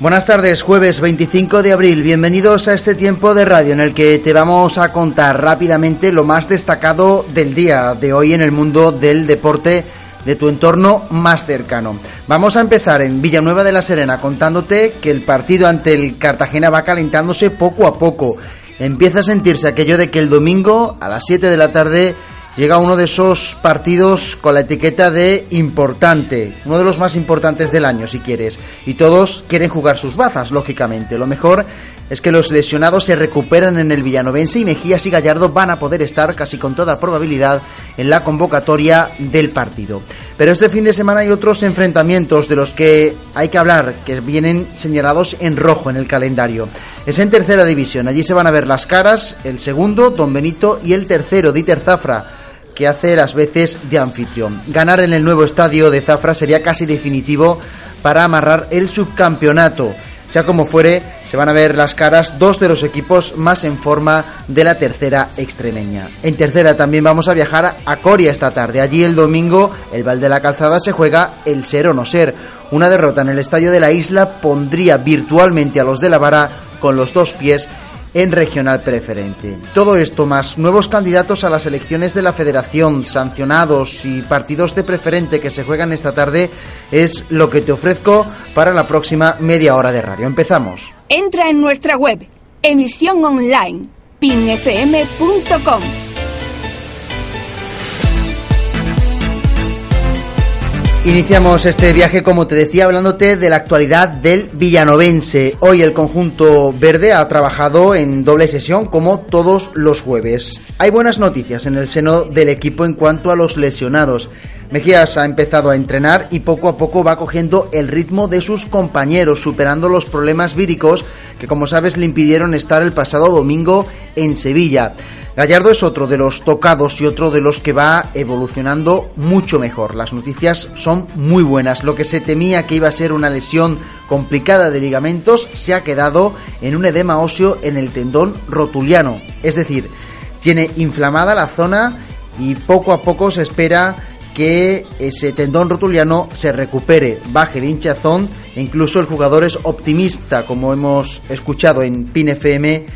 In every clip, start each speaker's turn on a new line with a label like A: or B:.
A: Buenas tardes, jueves 25 de abril. Bienvenidos a este tiempo de radio en el que te vamos a contar rápidamente lo más destacado del día de hoy en el mundo del deporte de tu entorno más cercano. Vamos a empezar en Villanueva de la Serena contándote que el partido ante el Cartagena va calentándose poco a poco. Empieza a sentirse aquello de que el domingo a las 7 de la tarde llega uno de esos partidos con la etiqueta de importante, uno de los más importantes del año si quieres, y todos quieren jugar sus bazas, lógicamente. Lo mejor es que los lesionados se recuperan en el Villanovense y Mejías y Gallardo van a poder estar casi con toda probabilidad en la convocatoria del partido. Pero este fin de semana hay otros enfrentamientos de los que hay que hablar, que vienen señalados en rojo en el calendario. Es en tercera división, allí se van a ver las caras, el segundo, Don Benito, y el tercero, Dieter Zafra que hace las veces de anfitrión. Ganar en el nuevo estadio de Zafra sería casi definitivo para amarrar el subcampeonato. Sea como fuere, se van a ver las caras dos de los equipos más en forma de la tercera extremeña. En tercera también vamos a viajar a Coria esta tarde. Allí el domingo, el Val de la Calzada se juega el ser o no ser. Una derrota en el estadio de la isla pondría virtualmente a los de la vara con los dos pies en regional preferente. Todo esto más nuevos candidatos a las elecciones de la federación, sancionados y partidos de preferente que se juegan esta tarde es lo que te ofrezco para la próxima media hora de radio. Empezamos.
B: Entra en nuestra web, emisión online, pinfm.com.
A: Iniciamos este viaje, como te decía, hablándote de la actualidad del villanovense. Hoy el conjunto verde ha trabajado en doble sesión como todos los jueves. Hay buenas noticias en el seno del equipo en cuanto a los lesionados. Mejías ha empezado a entrenar y poco a poco va cogiendo el ritmo de sus compañeros, superando los problemas víricos que, como sabes, le impidieron estar el pasado domingo en Sevilla. Gallardo es otro de los tocados y otro de los que va evolucionando mucho mejor. Las noticias son muy buenas. Lo que se temía que iba a ser una lesión complicada de ligamentos se ha quedado en un edema óseo en el tendón rotuliano. Es decir, tiene inflamada la zona y poco a poco se espera que ese tendón rotuliano se recupere, baje el hinchazón e incluso el jugador es optimista, como hemos escuchado en PIN FM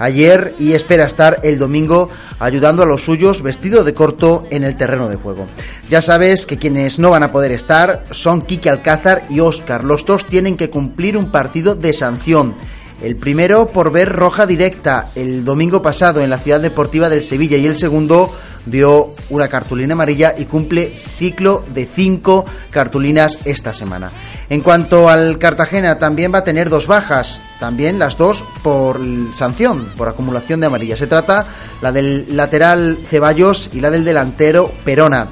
A: ayer y espera estar el domingo ayudando a los suyos vestido de corto en el terreno de juego. Ya sabes que quienes no van a poder estar son Kike Alcázar y Oscar. Los dos tienen que cumplir un partido de sanción. El primero por ver roja directa el domingo pasado en la ciudad deportiva del Sevilla y el segundo vio una cartulina amarilla y cumple ciclo de cinco cartulinas esta semana. En cuanto al Cartagena, también va a tener dos bajas, también las dos por sanción, por acumulación de amarillas. Se trata la del lateral Ceballos y la del delantero Perona.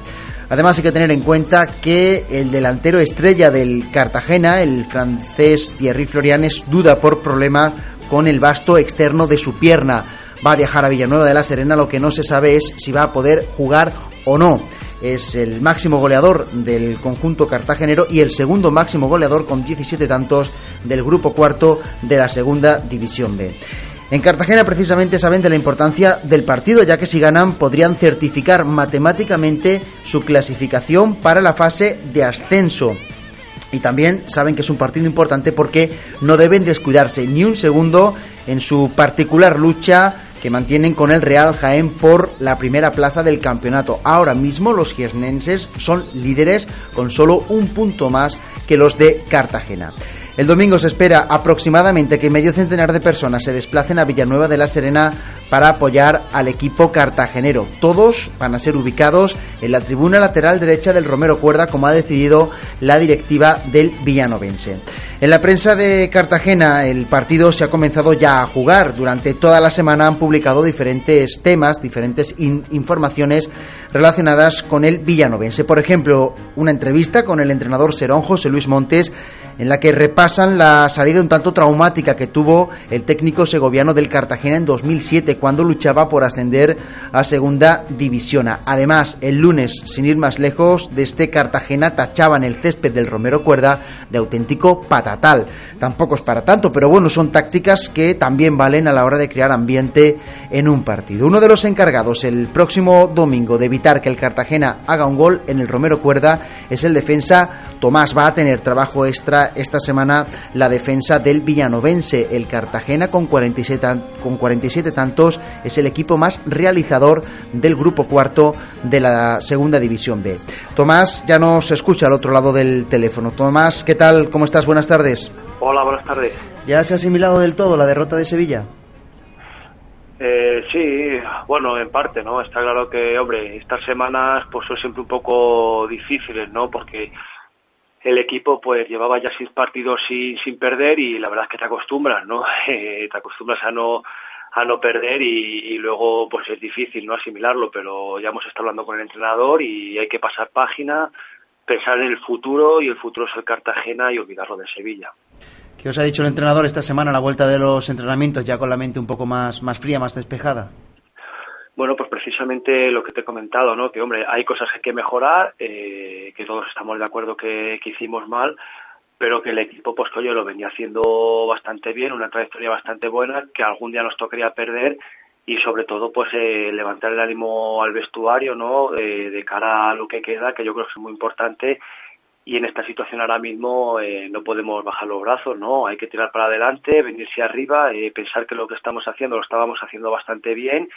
A: Además hay que tener en cuenta que el delantero estrella del Cartagena, el francés Thierry Florian, es duda por problemas con el vasto externo de su pierna va a viajar a Villanueva de la Serena, lo que no se sabe es si va a poder jugar o no. Es el máximo goleador del conjunto cartagenero y el segundo máximo goleador con 17 tantos del grupo cuarto de la segunda división B. En Cartagena precisamente saben de la importancia del partido, ya que si ganan podrían certificar matemáticamente su clasificación para la fase de ascenso. Y también saben que es un partido importante porque no deben descuidarse ni un segundo en su particular lucha que mantienen con el Real Jaén por la primera plaza del campeonato. Ahora mismo los jiesnenses son líderes con solo un punto más que los de Cartagena. El domingo se espera aproximadamente que medio centenar de personas se desplacen a Villanueva de la Serena para apoyar al equipo cartagenero. Todos van a ser ubicados en la tribuna lateral derecha del Romero Cuerda, como ha decidido la directiva del Villanovense. En la prensa de Cartagena el partido se ha comenzado ya a jugar. Durante toda la semana han publicado diferentes temas, diferentes informaciones relacionadas con el villanovense. Por ejemplo, una entrevista con el entrenador Serón José Luis Montes en la que repasan la salida un tanto traumática que tuvo el técnico segoviano del Cartagena en 2007 cuando luchaba por ascender a segunda división. Además, el lunes, sin ir más lejos, de este Cartagena tachaban el césped del Romero Cuerda de auténtico patatal. Tampoco es para tanto, pero bueno, son tácticas que también valen a la hora de crear ambiente en un partido. Uno de los encargados el próximo domingo de evitar que el Cartagena haga un gol en el Romero Cuerda es el defensa Tomás. Va a tener trabajo extra esta semana la defensa del Villanovense. El Cartagena con 47, con 47 tantos es el equipo más realizador del grupo cuarto de la segunda división B. Tomás ya nos escucha al otro lado del teléfono. Tomás, ¿qué tal? ¿Cómo estás? Buenas tardes.
C: Hola, buenas tardes.
A: ¿Ya se ha asimilado del todo la derrota de Sevilla?
C: Eh, sí, bueno, en parte, ¿no? Está claro que, hombre, estas semanas pues son siempre un poco difíciles, ¿no? Porque el equipo pues llevaba ya seis partidos sin, sin perder y la verdad es que te acostumbras, ¿no? Eh, te acostumbras a no a no perder y, luego pues es difícil no asimilarlo, pero ya hemos estado hablando con el entrenador y hay que pasar página, pensar en el futuro y el futuro es el Cartagena y olvidarlo de Sevilla.
A: ¿Qué os ha dicho el entrenador esta semana a la vuelta de los entrenamientos ya con la mente un poco más, más fría, más despejada?
C: Bueno, pues precisamente lo que te he comentado, ¿no? Que, hombre, hay cosas que hay que mejorar, eh, que todos estamos de acuerdo que, hicimos mal, pero que el equipo, pues, que lo venía haciendo bastante bien, una trayectoria bastante buena, que algún día nos tocaría perder y sobre todo, pues, eh, levantar el ánimo al vestuario, ¿no? Eh, de cara a lo que queda, que yo creo que es muy importante y en esta situación ahora mismo no podemos bajar los brazos, ¿no? Hay que tirar para adelante, venirse arriba, pensar que lo que estamos haciendo lo estábamos haciendo bastante bien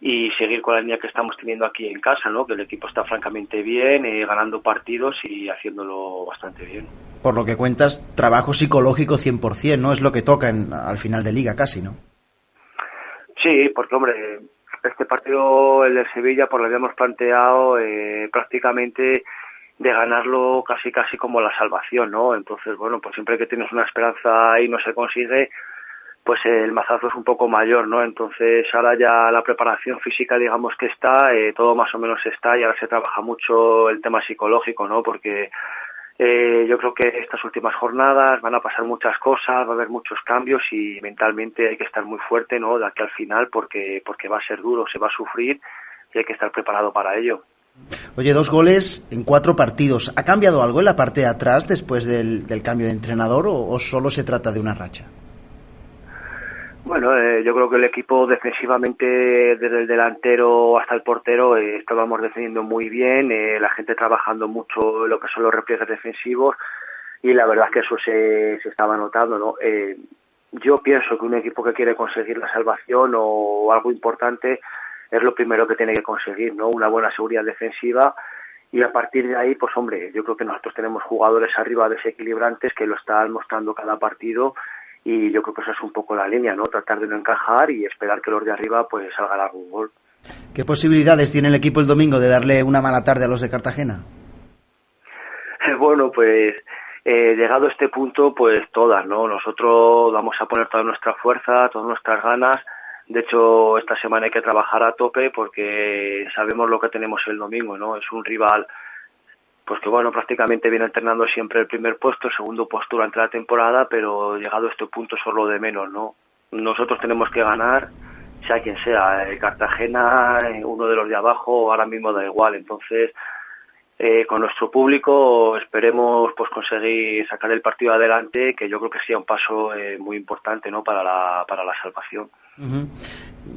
C: y seguir con la línea que estamos teniendo aquí en casa, ¿no? que el equipo está francamente bien, eh, ganando partidos y haciéndolo bastante bien.
A: Por lo que cuentas, trabajo psicológico 100%, ¿no? Es lo que toca al final de liga casi, ¿no?
C: Sí, porque hombre, este partido, el de Sevilla, pues lo habíamos planteado eh, prácticamente de ganarlo casi casi como la salvación, ¿no? Entonces, bueno, pues siempre que tienes una esperanza y no se consigue, pues el mazazo es un poco mayor, ¿no? Entonces ahora ya la preparación física, digamos que está, eh, todo más o menos está y ahora se trabaja mucho el tema psicológico, ¿no? Porque eh, yo creo que estas últimas jornadas van a pasar muchas cosas, va a haber muchos cambios y mentalmente hay que estar muy fuerte, ¿no? De aquí al final porque, porque va a ser duro, se va a sufrir y hay que estar preparado para ello.
A: Oye, dos goles en cuatro partidos. ¿Ha cambiado algo en la parte de atrás después del, cambio de entrenador o solo se trata de una racha?
C: Bueno, eh, yo creo que el equipo defensivamente, desde el delantero hasta el portero, eh, estábamos defendiendo muy bien, eh, la gente trabajando mucho lo que son los repliegues defensivos y la verdad es que eso se, se estaba notando, ¿no? yo pienso que un equipo que quiere conseguir la salvación o algo importante es lo primero que tiene que conseguir, ¿no? Una buena seguridad defensiva y a partir de ahí, pues hombre, yo creo que nosotros tenemos jugadores arriba desequilibrantes que lo están mostrando cada partido y yo creo que esa es un poco la línea, ¿no? Tratar de no encajar y esperar que los de arriba pues salgan algún gol.
A: ¿Qué posibilidades tiene el equipo el domingo de darle una mala tarde a los de Cartagena?
C: bueno, pues eh, llegado a este punto, pues todas, ¿no? Nosotros vamos a poner toda nuestra fuerza, todas nuestras ganas. De hecho, esta semana hay que trabajar a tope porque sabemos lo que tenemos el domingo, ¿no? Es un rival pues que bueno, prácticamente viene alternando siempre el primer puesto, el segundo puesto durante la temporada, pero llegado a este punto es lo de menos, ¿no? Nosotros tenemos que ganar, sea quien sea, Cartagena, uno de los de abajo, ahora mismo da igual, entonces eh, con nuestro público esperemos pues conseguir sacar el partido adelante, que yo creo que sea un paso eh, muy importante ¿no? para, la, para la salvación.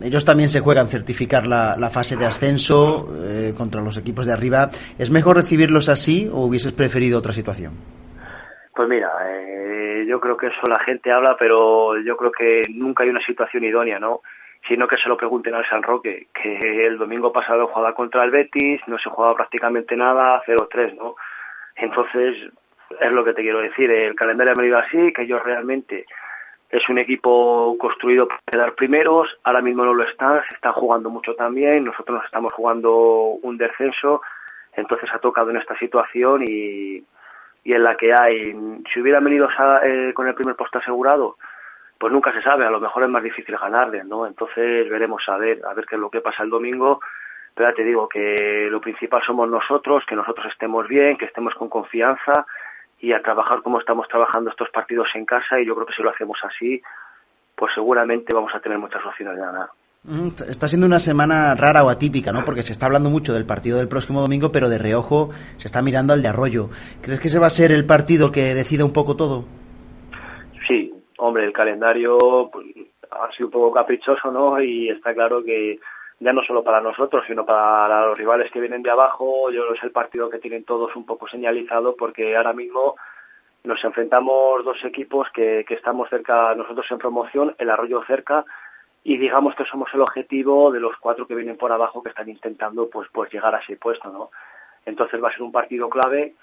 A: Ellos también se juegan certificar la, fase de ascenso eh, contra los equipos de arriba. ¿Es mejor recibirlos así o hubieses preferido otra situación?
C: Pues mira, eh, yo creo que eso la gente habla, pero yo creo que nunca hay una situación idónea, ¿no? Sino que se lo pregunten al San Roque, que el domingo pasado jugaba contra el Betis, no se jugaba prácticamente nada, 0-3, ¿no? Entonces, es lo que te quiero decir, el calendario ha venido así, que ellos realmente es un equipo construido para quedar primeros, ahora mismo no lo están, se están jugando mucho también, nosotros nos estamos jugando un descenso, entonces ha tocado en esta situación y, y en la que hay, si hubieran venido eh, con el primer puesto asegurado, pues nunca se sabe, a lo mejor es más difícil ganarle, ¿no? Entonces veremos a ver, a ver qué es lo que pasa el domingo, pero te digo que lo principal somos nosotros, que nosotros estemos bien, que estemos con confianza y a trabajar como estamos trabajando estos partidos en casa y yo creo que si lo hacemos así, pues seguramente vamos a tener muchas opciones de ganar.
A: Está siendo una semana rara o atípica, ¿no? Porque se está hablando mucho del partido del próximo domingo, pero de reojo se está mirando al de Arroyo. ¿Crees que ese va a ser el partido que decida un poco todo?
C: Sí, hombre, el calendario pues, ha sido un poco caprichoso, ¿no? Y está claro que ya no solo para nosotros, sino para los rivales que vienen de abajo, yo es el partido que tienen todos un poco señalizado porque ahora mismo nos enfrentamos dos equipos que, que estamos cerca, nosotros en promoción, el Arroyo cerca, y digamos que somos el objetivo de los cuatro que vienen por abajo que están intentando pues pues llegar a ese puesto no entonces va a ser un partido clave.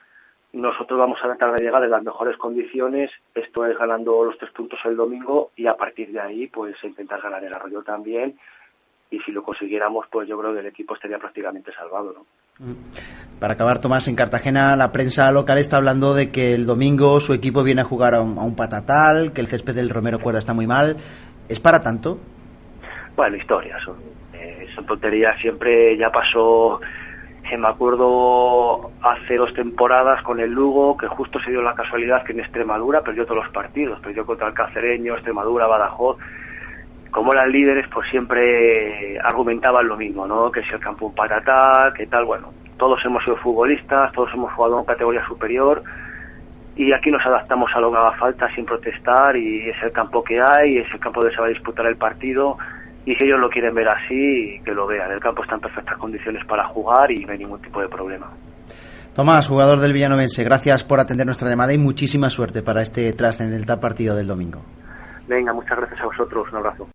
C: Nosotros vamos a tratar de llegar en las mejores condiciones. Esto es ganando los tres puntos el domingo y a partir de ahí pues intentar ganar el arroyo también y si lo consiguiéramos pues yo creo que el equipo estaría prácticamente salvado no
A: para acabar, Tomás, en Cartagena la prensa local está hablando de que el domingo su equipo viene a jugar a un, a un patatal, que el césped del Romero Cuerda está muy mal. ¿Es para tanto?
C: bueno, historias, son, eh, son tonterías, siempre ya pasó, eh, me acuerdo hace dos temporadas con el Lugo, que justo se dio la casualidad que en Extremadura perdió todos los partidos, perdió contra el Cacereño, Extremadura, Badajoz, como eran líderes, pues siempre argumentaban lo mismo, ¿no? Que si el campo un patatá, que tal, bueno, todos hemos sido futbolistas, todos hemos jugado en categoría superior, y aquí nos adaptamos a lo que haga falta sin protestar y es el campo que hay, es el campo donde se va a disputar el partido y si ellos lo quieren ver así, que lo vean. El campo está en perfectas condiciones para jugar y no hay ningún tipo de problema.
A: Tomás, jugador del Villanovense, gracias por atender nuestra llamada y muchísima suerte para este trascendental partido del domingo.
C: Venga, muchas gracias a vosotros, un abrazo.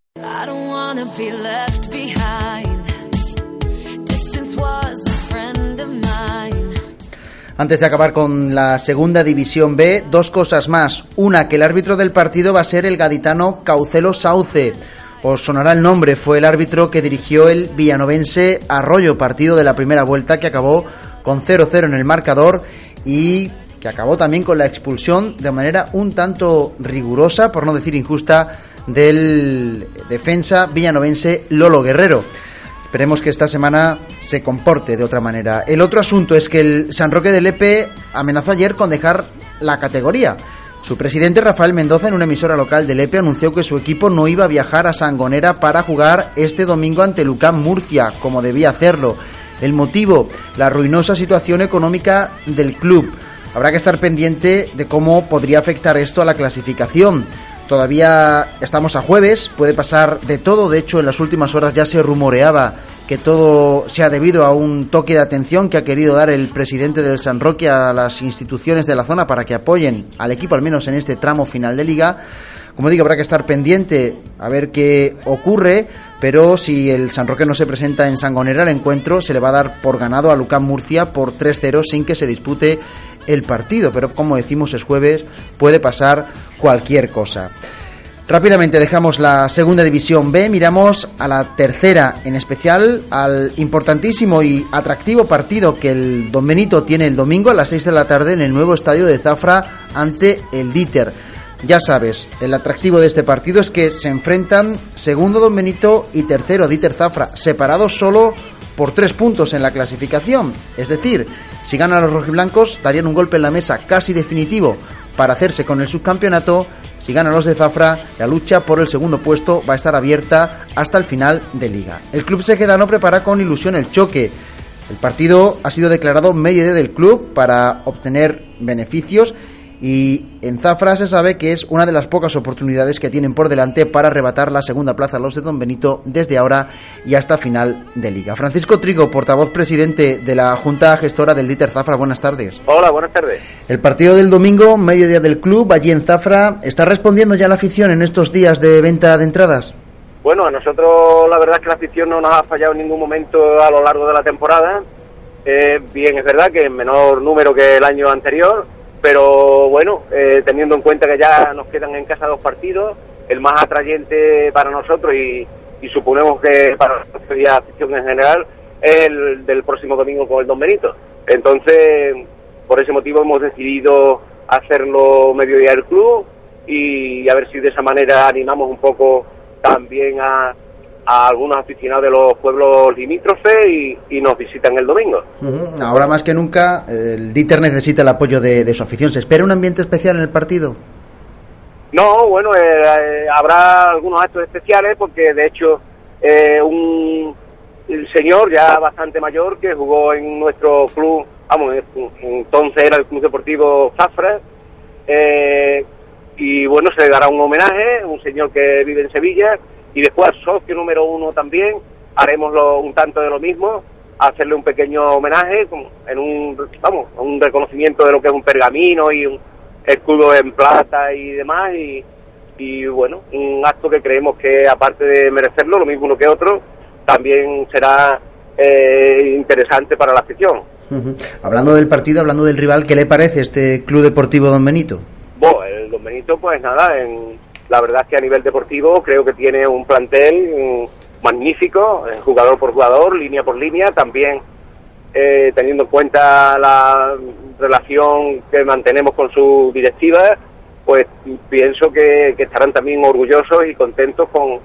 A: Antes de acabar con la segunda división B, dos cosas más. Una, que el árbitro del partido va a ser el gaditano Caucelo Sauce os sonará el nombre, fue el árbitro que dirigió el villanovense Arroyo, partido de la primera vuelta que acabó con 0-0 en el marcador y que acabó también con la expulsión de manera un tanto rigurosa, por no decir injusta, del defensa villanovense Lolo Guerrero. Esperemos que esta semana se comporte de otra manera. El otro asunto es que el San Roque de Lepe amenazó ayer con dejar la categoría. Su presidente Rafael Mendoza en una emisora local de Lepe anunció que su equipo no iba a viajar a Sangonera para jugar este domingo ante Lucán Murcia, como debía hacerlo. El motivo, la ruinosa situación económica del club. Habrá que estar pendiente de cómo podría afectar esto a la clasificación. Todavía estamos a jueves, puede pasar de todo, de hecho en las últimas horas ya se rumoreaba que todo se ha debido a un toque de atención que ha querido dar el presidente del San Roque a las instituciones de la zona para que apoyen al equipo, al menos en este tramo final de liga. Como digo, habrá que estar pendiente a ver qué ocurre, pero si el San Roque no se presenta en Sangonera, el encuentro se le va a dar por ganado a Lucán Murcia por 3-0 sin que se dispute el partido. Pero como decimos, es jueves, puede pasar cualquier cosa. Rápidamente dejamos la segunda división B, miramos a la tercera, en especial al importantísimo y atractivo partido que el Don Benito tiene el domingo a las 6 de la tarde en el nuevo estadio de Zafra ante el Dieter. Ya sabes, el atractivo de este partido es que se enfrentan segundo Don Benito y tercero Dieter Zafra, separados solo por tres puntos en la clasificación. Es decir, si ganan los rojiblancos, darían un golpe en la mesa casi definitivo para hacerse con el subcampeonato si ganan los de Zafra, la lucha por el segundo puesto va a estar abierta hasta el final de liga. El club no prepara con ilusión el choque. El partido ha sido declarado medio del club para obtener beneficios y en Zafra se sabe que es una de las pocas oportunidades que tienen por delante para arrebatar la segunda plaza a los de Don Benito desde ahora y hasta final de liga. Francisco Trigo, portavoz presidente de la Junta Gestora del Dieter Zafra, buenas tardes.
D: Hola, buenas tardes.
A: El partido del domingo, mediodía del club, allí en Zafra, ¿está respondiendo ya la afición en estos días de venta de entradas?
D: Bueno, a nosotros la verdad es que la afición no nos ha fallado en ningún momento a lo largo de la temporada. Eh, bien, es verdad que en menor número que el año anterior, pero bueno, eh, teniendo en cuenta que ya nos quedan en casa dos partidos, el más atrayente para nosotros y, suponemos que para la afición en general es el del próximo domingo con el Don Benito. Entonces, por ese motivo hemos decidido hacerlo mediodía del club y a ver si de esa manera animamos un poco también a, a algunos aficionados de los pueblos limítrofes y, y, nos visitan el domingo.
A: Ahora más que nunca, el Dieter necesita el apoyo de, de, su afición. ¿Se espera un ambiente especial en el partido?
D: No, bueno, eh, eh, habrá algunos actos especiales porque de hecho eh, un el señor ya bastante mayor que jugó en nuestro club, vamos, entonces era el Club Deportivo Zafra, eh, y bueno, se le dará un homenaje, un señor que vive en Sevilla, y después socio número uno también, haremos lo, un tanto de lo mismo, hacerle un pequeño homenaje, en un, vamos, un reconocimiento de lo que es un pergamino y un escudo en plata y demás, y, y bueno, un acto que creemos que aparte de merecerlo, lo mismo uno que otro, también será eh, interesante para la afición.
A: Uh -huh. Hablando del partido, hablando del rival, ¿qué le parece este Club Deportivo Don Benito?
D: Bueno, el Don Benito, pues nada, en, la verdad es que a nivel deportivo creo que tiene un plantel um, magnífico, eh, jugador por jugador, línea por línea, también eh, teniendo en cuenta la relación que mantenemos con su directiva, pues pienso que, estarán también orgullosos y contentos con,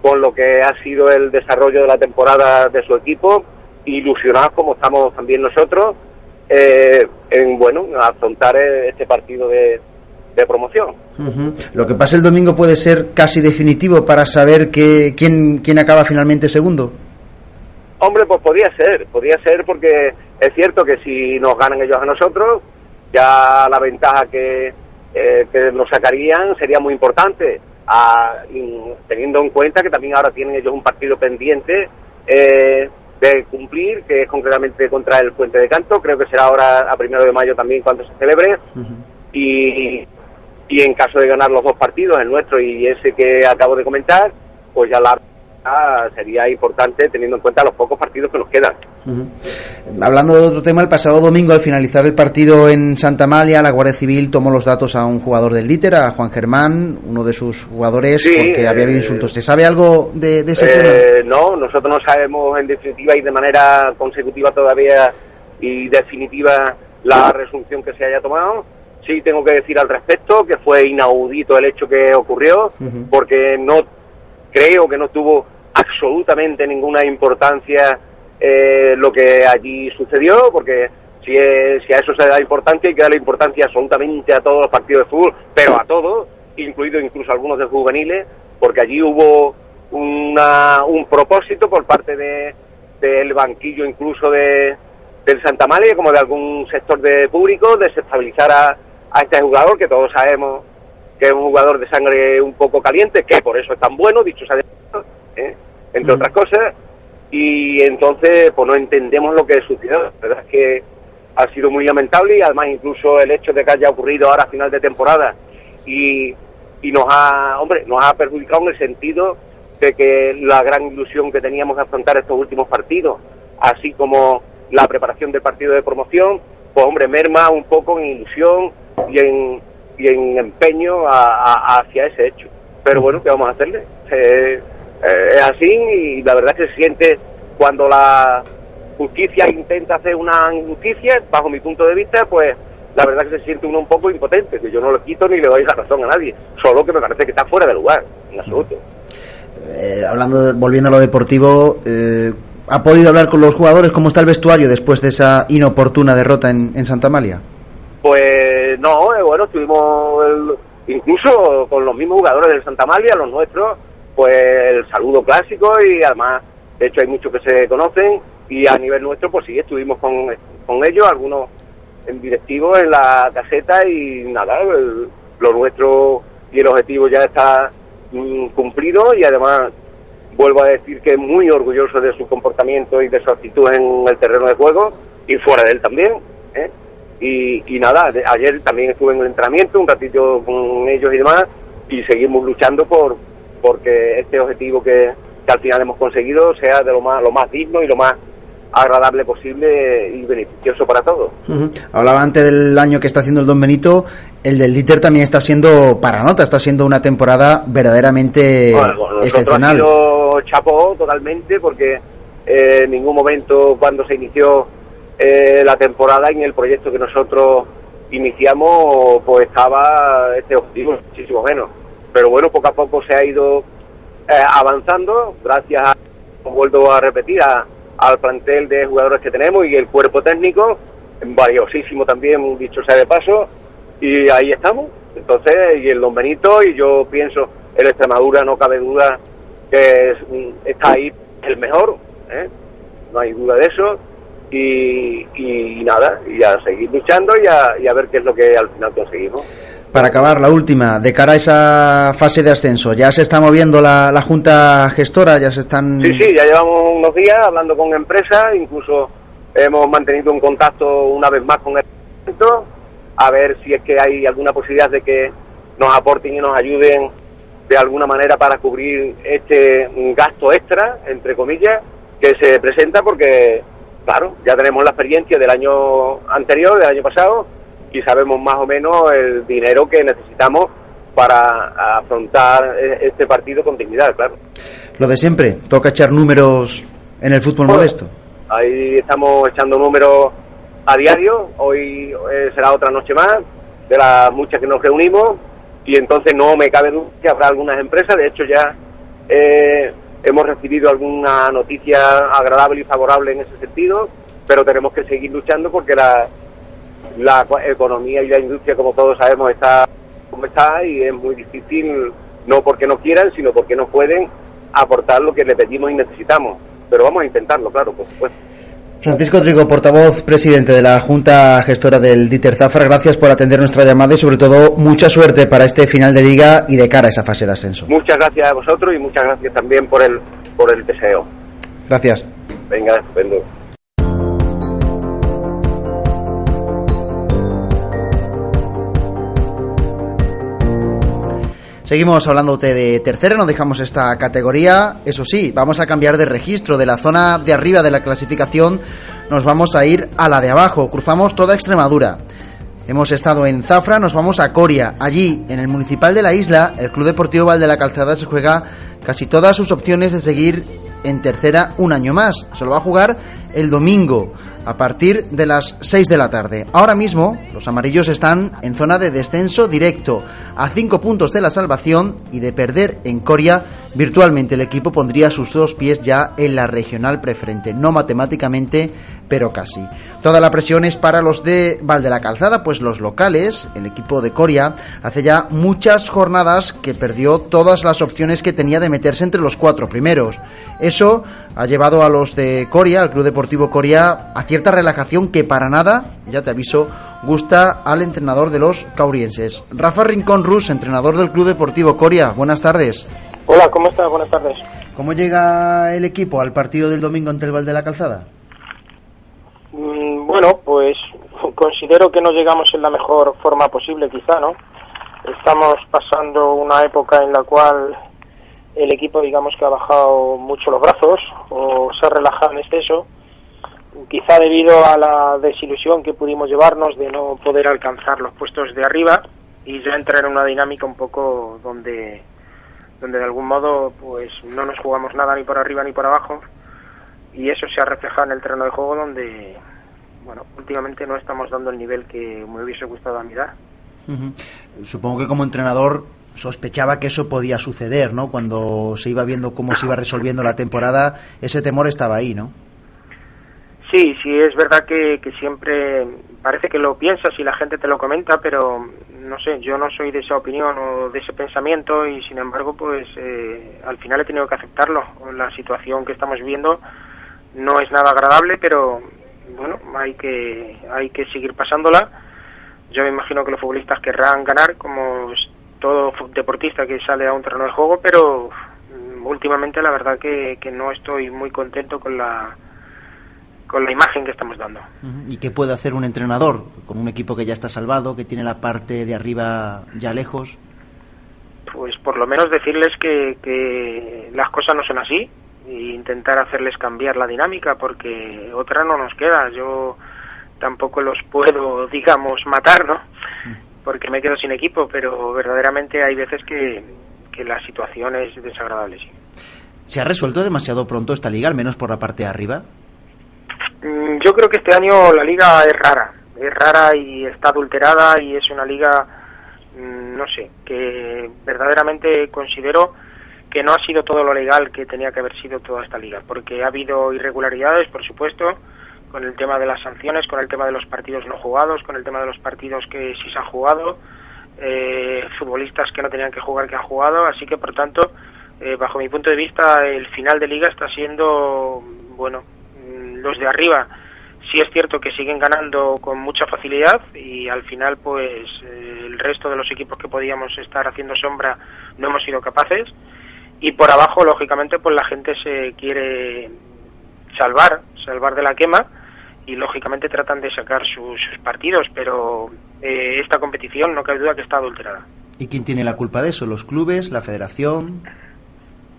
D: con lo que ha sido el desarrollo de la temporada de su equipo, ilusionados como estamos también nosotros, eh, en bueno, afrontar este partido de, de promoción.
A: Uh -huh. Lo que pasa el domingo puede ser casi definitivo para saber que, quién, quién acaba finalmente segundo.
D: Hombre, pues podría ser, podría ser porque es cierto que si nos ganan ellos a nosotros, ya la ventaja que, eh, que nos sacarían sería muy importante a, teniendo en cuenta que también ahora tienen ellos un partido pendiente eh, de cumplir, que es concretamente contra el Puente de Canto, creo que será ahora a primero de mayo también cuando se celebre, uh -huh. y, y en caso de ganar los dos partidos, el nuestro y ese que acabo de comentar, pues ya la sería importante teniendo en cuenta los pocos partidos que nos quedan.
A: Uh -huh. Hablando de otro tema, el pasado domingo al finalizar el partido en Santa Amalia, la Guardia Civil tomó los datos a un jugador del Líter, a Juan Germán, uno de sus jugadores, sí, porque había habido insultos. ¿Se sabe algo de, de ese
D: eh,
A: tema?
D: No, nosotros no sabemos en definitiva y de manera consecutiva todavía y definitiva la resolución que se haya tomado. Sí tengo que decir al respecto que fue inaudito el hecho que ocurrió, uh -huh. porque no creo que no tuvo absolutamente ninguna importancia eh, lo que allí sucedió, porque si, es, si, a eso se da importancia, hay que darle importancia absolutamente a todos los partidos de fútbol, pero a todos, incluido incluso algunos de juveniles, porque allí hubo una, un propósito por parte de, del banquillo incluso de, del Santa María, como de algún sector de público, desestabilizar a, a este jugador que todos sabemos que es un jugador de sangre un poco caliente, que por eso es tan bueno, dicho sea de ¿eh? entre mm. otras cosas, y entonces pues no entendemos lo que sucedió. La verdad es que ha sido muy lamentable y además incluso el hecho de que haya ocurrido ahora a final de temporada y, y nos ha, hombre, nos ha perjudicado en el sentido de que la gran ilusión que teníamos de afrontar estos últimos partidos, así como la preparación del partido de promoción, pues hombre, merma un poco en ilusión y en y en empeño a, a, hacia ese hecho. Pero bueno, ¿qué vamos a hacerle? Eh, eh, es así y la verdad que se siente cuando la justicia intenta hacer una injusticia, bajo mi punto de vista, pues la verdad que se siente uno un poco impotente, que yo no lo quito ni le doy la razón a nadie, solo que me parece que está fuera de lugar, en absoluto.
A: Eh, hablando, de, volviendo a lo deportivo, ¿ha podido hablar con los jugadores cómo está el vestuario después de esa inoportuna derrota en, en Santa Amalia?
D: Pues no, eh, bueno, estuvimos el, incluso con los mismos jugadores del Santa Malia, los nuestros, pues el saludo clásico y además, de hecho hay muchos que se conocen y a nivel nuestro, pues sí, estuvimos con, con ellos, algunos en directivo en la caseta y nada, el, lo nuestro y el objetivo ya está mm, cumplido y además vuelvo a decir que muy orgulloso de su comportamiento y de su actitud en el terreno de juego y fuera de él también. ¿eh? Y, y, nada, de, ayer también estuve en el entrenamiento, un ratito con ellos y demás, y seguimos luchando por porque este objetivo que, que al final hemos conseguido sea de lo más, lo más digno y lo más agradable posible y beneficioso para todos.
A: Uh -huh. Hablaba antes del año que está haciendo el Don Benito, el del Dieter también está siendo para nota, está siendo una temporada verdaderamente bueno, excepcional.
D: Ha sido chapó totalmente porque eh, en ningún momento cuando se inició eh, la temporada en el proyecto que nosotros iniciamos, pues estaba este objetivo muchísimo menos. Pero bueno, poco a poco se ha ido eh, avanzando, gracias a, vuelvo a repetir, al plantel de jugadores que tenemos y el cuerpo técnico, valiosísimo también, dicho sea de paso, y ahí estamos. Entonces, y el Don Benito, y yo pienso, el Extremadura no cabe duda que está ahí el mejor, ¿eh? no hay duda de eso y, nada, y a seguir luchando y a, ver qué es lo que al final conseguimos.
A: Para acabar, la última, de cara a esa fase de ascenso, ¿ya se está moviendo la, Junta Gestora? ¿Ya se están...?
D: Sí, sí, ya llevamos unos días hablando con empresas, incluso hemos mantenido un contacto una vez más con el a ver si es que hay alguna posibilidad de que nos aporten y nos ayuden de alguna manera para cubrir este gasto extra, entre comillas, que se presenta porque claro, ya tenemos la experiencia del año anterior, del año pasado, y sabemos más o menos el dinero que necesitamos para afrontar e-, este partido con dignidad, claro.
A: Lo de siempre, toca echar números en el fútbol modesto.
D: Ahí estamos echando números a diario, hoy eh, será otra noche más, de las muchas que nos reunimos, y entonces no me cabe duda que habrá algunas empresas, de hecho ya eh, hemos recibido alguna noticia agradable y favorable en ese sentido, pero tenemos que seguir luchando porque la, la economía y la industria, como todos sabemos, está como está y es muy difícil, no porque no quieran, sino porque no pueden aportar lo que le pedimos y necesitamos. Pero vamos a intentarlo, claro, por supuesto.
A: Francisco Trigo, portavoz presidente de la Junta Gestora del Dieter Zafra, gracias por atender nuestra llamada y sobre todo mucha suerte para este final de liga y de cara a esa fase de ascenso.
D: Muchas gracias a vosotros y muchas gracias también por el, por el deseo.
A: Gracias.
D: Venga, estupendo.
A: Seguimos hablando de tercera, no dejamos esta categoría. Eso sí, vamos a cambiar de registro. De la zona de arriba de la clasificación nos vamos a ir a la de abajo. Cruzamos toda Extremadura. Hemos estado en Zafra, nos vamos a Coria. Allí, en el municipal de la isla, el Club Deportivo Val de la Calzada se juega casi todas sus opciones de seguir en tercera un año más. Se lo va a jugar el domingo a partir de las 6 de la tarde. Ahora mismo los amarillos están en zona de descenso directo, a 5 puntos de la salvación y de perder en Coria, virtualmente el equipo pondría sus dos pies ya en la regional preferente, no matemáticamente, pero casi. Toda la presión es para los de Val de la Calzada, pues los locales, el equipo de Coria, hace ya muchas jornadas que perdió todas las opciones que tenía de meterse entre los cuatro primeros. Eso ha llevado a los de Coria, al Club Deportivo Coria, a cierta relajación que para nada, ya te aviso, gusta al entrenador de los caurienses. Rafa Rincón Rus, entrenador del Club Deportivo Coria, buenas tardes.
E: Hola, ¿cómo estás? Buenas tardes.
A: ¿Cómo llega el equipo al partido del domingo ante el Val de la Calzada?
E: Mm, bueno, pues considero que no llegamos en la mejor forma posible, quizá, ¿no? Estamos pasando una época en la cual el equipo, digamos que ha bajado mucho los brazos o se ha relajado en exceso quizá debido a la desilusión que pudimos llevarnos de no poder alcanzar los puestos de arriba y ya entrar en una dinámica un poco donde donde de algún modo pues no nos jugamos nada ni por arriba ni por abajo. Y eso se ha reflejado en el terreno de juego donde bueno últimamente no estamos dando el nivel que me hubiese gustado a mirar
A: supongo que como entrenador sospechaba que eso podía suceder no cuando se iba viendo cómo se iba resolviendo la temporada ese temor estaba ahí no
E: Sí, sí, es verdad que, siempre parece que lo piensas y la gente te lo comenta, pero no sé, yo no soy de esa opinión o de ese pensamiento y sin embargo, pues eh, al final he tenido que aceptarlo. La situación que estamos viviendo no es nada agradable, pero bueno, hay que, hay que seguir pasándola. Yo me imagino que los futbolistas querrán ganar, como todo deportista que sale a un terreno de juego, pero mm, últimamente la verdad que no estoy muy contento con la con la imagen que estamos dando.
A: ¿Y qué puede hacer un entrenador con un equipo que ya está salvado, que tiene la parte de arriba ya lejos?
E: Pues por lo menos decirles que, que las cosas no son así e intentar hacerles cambiar la dinámica porque otra no nos queda. Yo tampoco los puedo, digamos, matar, ¿no? Porque me quedo sin equipo, pero verdaderamente hay veces que, que la situación es desagradable, sí.
A: ¿Se ha resuelto demasiado pronto esta liga, al menos por la parte de arriba?
E: Yo creo que este año la liga es rara, es rara y está adulterada y es una liga, mm, no sé, que verdaderamente considero que no ha sido todo lo legal que tenía que haber sido toda esta liga, porque ha habido irregularidades, por supuesto, con el tema de las sanciones, con el tema de los partidos no jugados, con el tema de los partidos que sí se han jugado, eh, futbolistas que no tenían que jugar que han jugado, así que por tanto, eh, bajo mi punto de vista, el final de liga está siendo, bueno, mm, los de arriba sí es cierto que siguen ganando con mucha facilidad y al final pues eh, el resto de los equipos que podíamos estar haciendo sombra no hemos sido capaces. Y por abajo lógicamente pues la gente se quiere salvar salvar de la quema y lógicamente tratan de sacar sus, partidos pero eh, esta competición no cabe duda que está adulterada.
A: Y quién tiene la culpa de eso los clubes la federación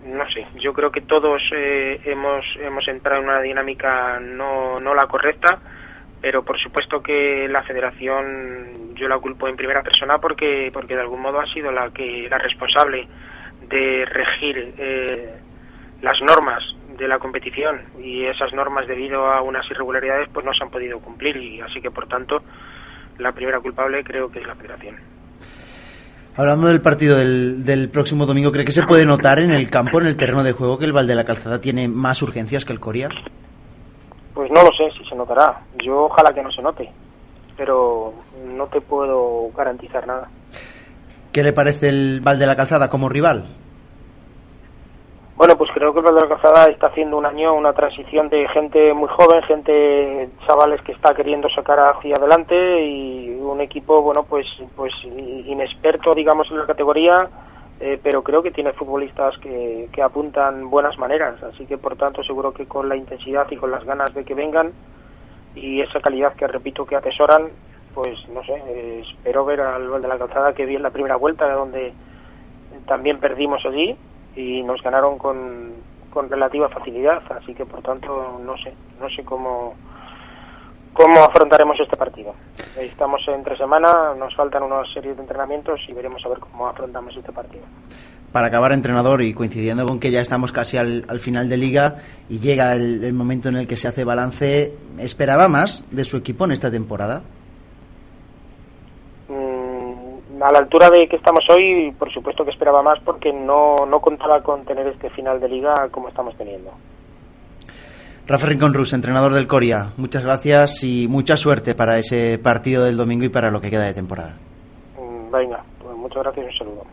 E: no sé yo creo que todos eh, hemos hemos entrado en una dinámica no no la correcta pero por supuesto que la federación yo la culpo en primera persona porque porque de algún modo ha sido la que la responsable de regir eh, las normas de la competición y esas normas debido a unas irregularidades pues no se han podido cumplir y así que por tanto la primera culpable creo que es la federación.
A: Hablando del partido del, del, próximo domingo, ¿cree que se puede notar en el campo, en el terreno de juego, que el Val de la Calzada tiene más urgencias que el Coria?
E: Pues no lo sé si se notará. Yo ojalá que no se note, pero no te puedo garantizar nada.
A: ¿Qué le parece el Val de la Calzada como rival?
E: Bueno, pues creo que el Val de la Calzada está haciendo un año una transición de gente muy joven, gente, chavales que está queriendo sacar hacia adelante y un equipo, bueno, pues, pues inexperto, digamos, en la categoría, eh, pero creo que tiene futbolistas que, que apuntan buenas maneras, así que por tanto seguro que con la intensidad y con las ganas de que vengan y esa calidad que repito que atesoran, pues no sé, espero ver al de la calzada que vi en la primera vuelta, donde también perdimos allí y nos ganaron con, con relativa facilidad, así que por tanto no sé, no sé cómo cómo afrontaremos este partido. Estamos entre semana, nos faltan una serie de entrenamientos y veremos a ver cómo afrontamos este partido.
A: Para acabar, entrenador, y coincidiendo con que ya estamos casi al, final de liga y llega el momento en el que se hace balance, ¿esperaba más de su equipo en esta temporada?
E: A la altura de que estamos hoy, por supuesto que esperaba más porque no, no contaba con tener este final de liga como estamos teniendo.
A: Rafa Rincón Rus, entrenador del Coria, muchas gracias y mucha suerte para ese partido del domingo y para lo que queda de temporada.
E: Mm, venga, pues muchas gracias y un saludo.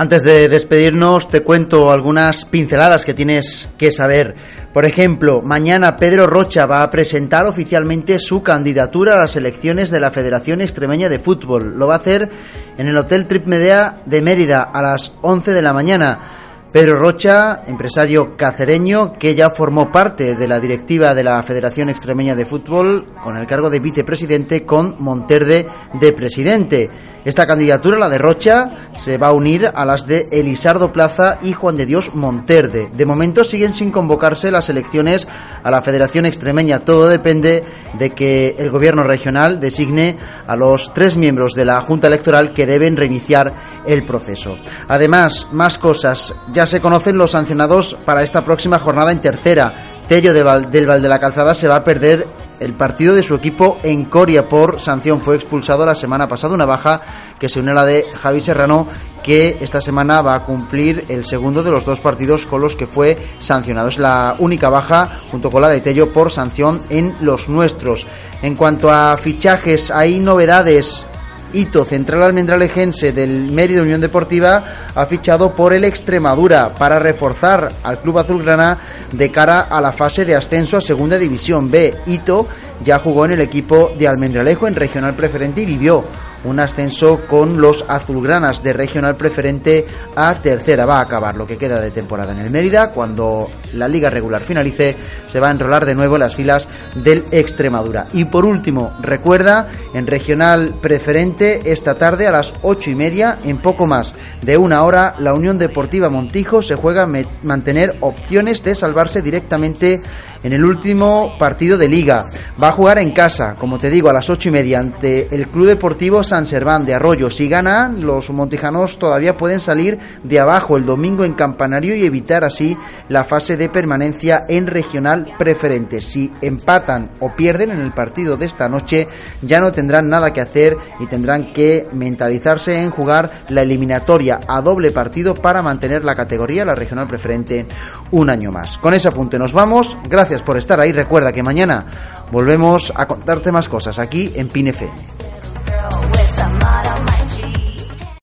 A: Antes de despedirnos, te cuento algunas pinceladas que tienes que saber. Por ejemplo, mañana Pedro Rocha va a presentar oficialmente su candidatura a las elecciones de la Federación Extremeña de Fútbol. Lo va a hacer en el Hotel Trip Medea de Mérida a las 11 de la mañana. Pedro Rocha, empresario cacereño que ya formó parte de la directiva de la Federación Extremeña de Fútbol con el cargo de vicepresidente con Monterde de presidente. Esta candidatura, la de Rocha, se va a unir a las de Elisardo Plaza y Juan de Dios Monterde. De momento siguen sin convocarse las elecciones a la Federación Extremeña. Todo depende de que el gobierno regional designe a los tres miembros de la Junta Electoral que deben reiniciar el proceso. Además, más cosas. Ya se conocen los sancionados para esta próxima jornada en tercera. Tello del Val de la Calzada se va a perder el partido de su equipo en Coria por sanción. Fue expulsado la semana pasada, una baja que se une a la de Javi Serrano, que esta semana va a cumplir el segundo de los dos partidos con los que fue sancionado. Es la única baja, junto con la de Tello, por sanción en los nuestros. En cuanto a fichajes, hay novedades Hito, central almendralejense del Mérida Unión Deportiva, ha fichado por el Extremadura para reforzar al club azulgrana de cara a la fase de ascenso a Segunda División B. Hito ya jugó en el equipo de Almendralejo en regional preferente y vivió un ascenso con los azulgranas de regional preferente a tercera. Va a acabar lo que queda de temporada en el Mérida. Cuando la liga regular finalice, se va a enrolar de nuevo las filas del Extremadura. Y por último, recuerda, en regional preferente, esta tarde a las ocho y media, en poco más de una hora, la Unión Deportiva Montijo se juega mantener opciones de salvarse directamente en el último partido de liga. Va a jugar en casa, como te digo, a las ocho y media ante el Club Deportivo San Serván de Arroyo. Si ganan, los montijanos todavía pueden salir de abajo el domingo en Campanario y evitar así la fase de permanencia en regional preferente. Si empatan o pierden en el partido de esta noche, ya no tendrán nada que hacer y tendrán que mentalizarse en jugar la eliminatoria a doble partido para mantener la categoría, la regional preferente, un año más. Con ese apunte nos vamos. Gracias por estar ahí. Recuerda que mañana volvemos a contarte más cosas aquí en PINFM. some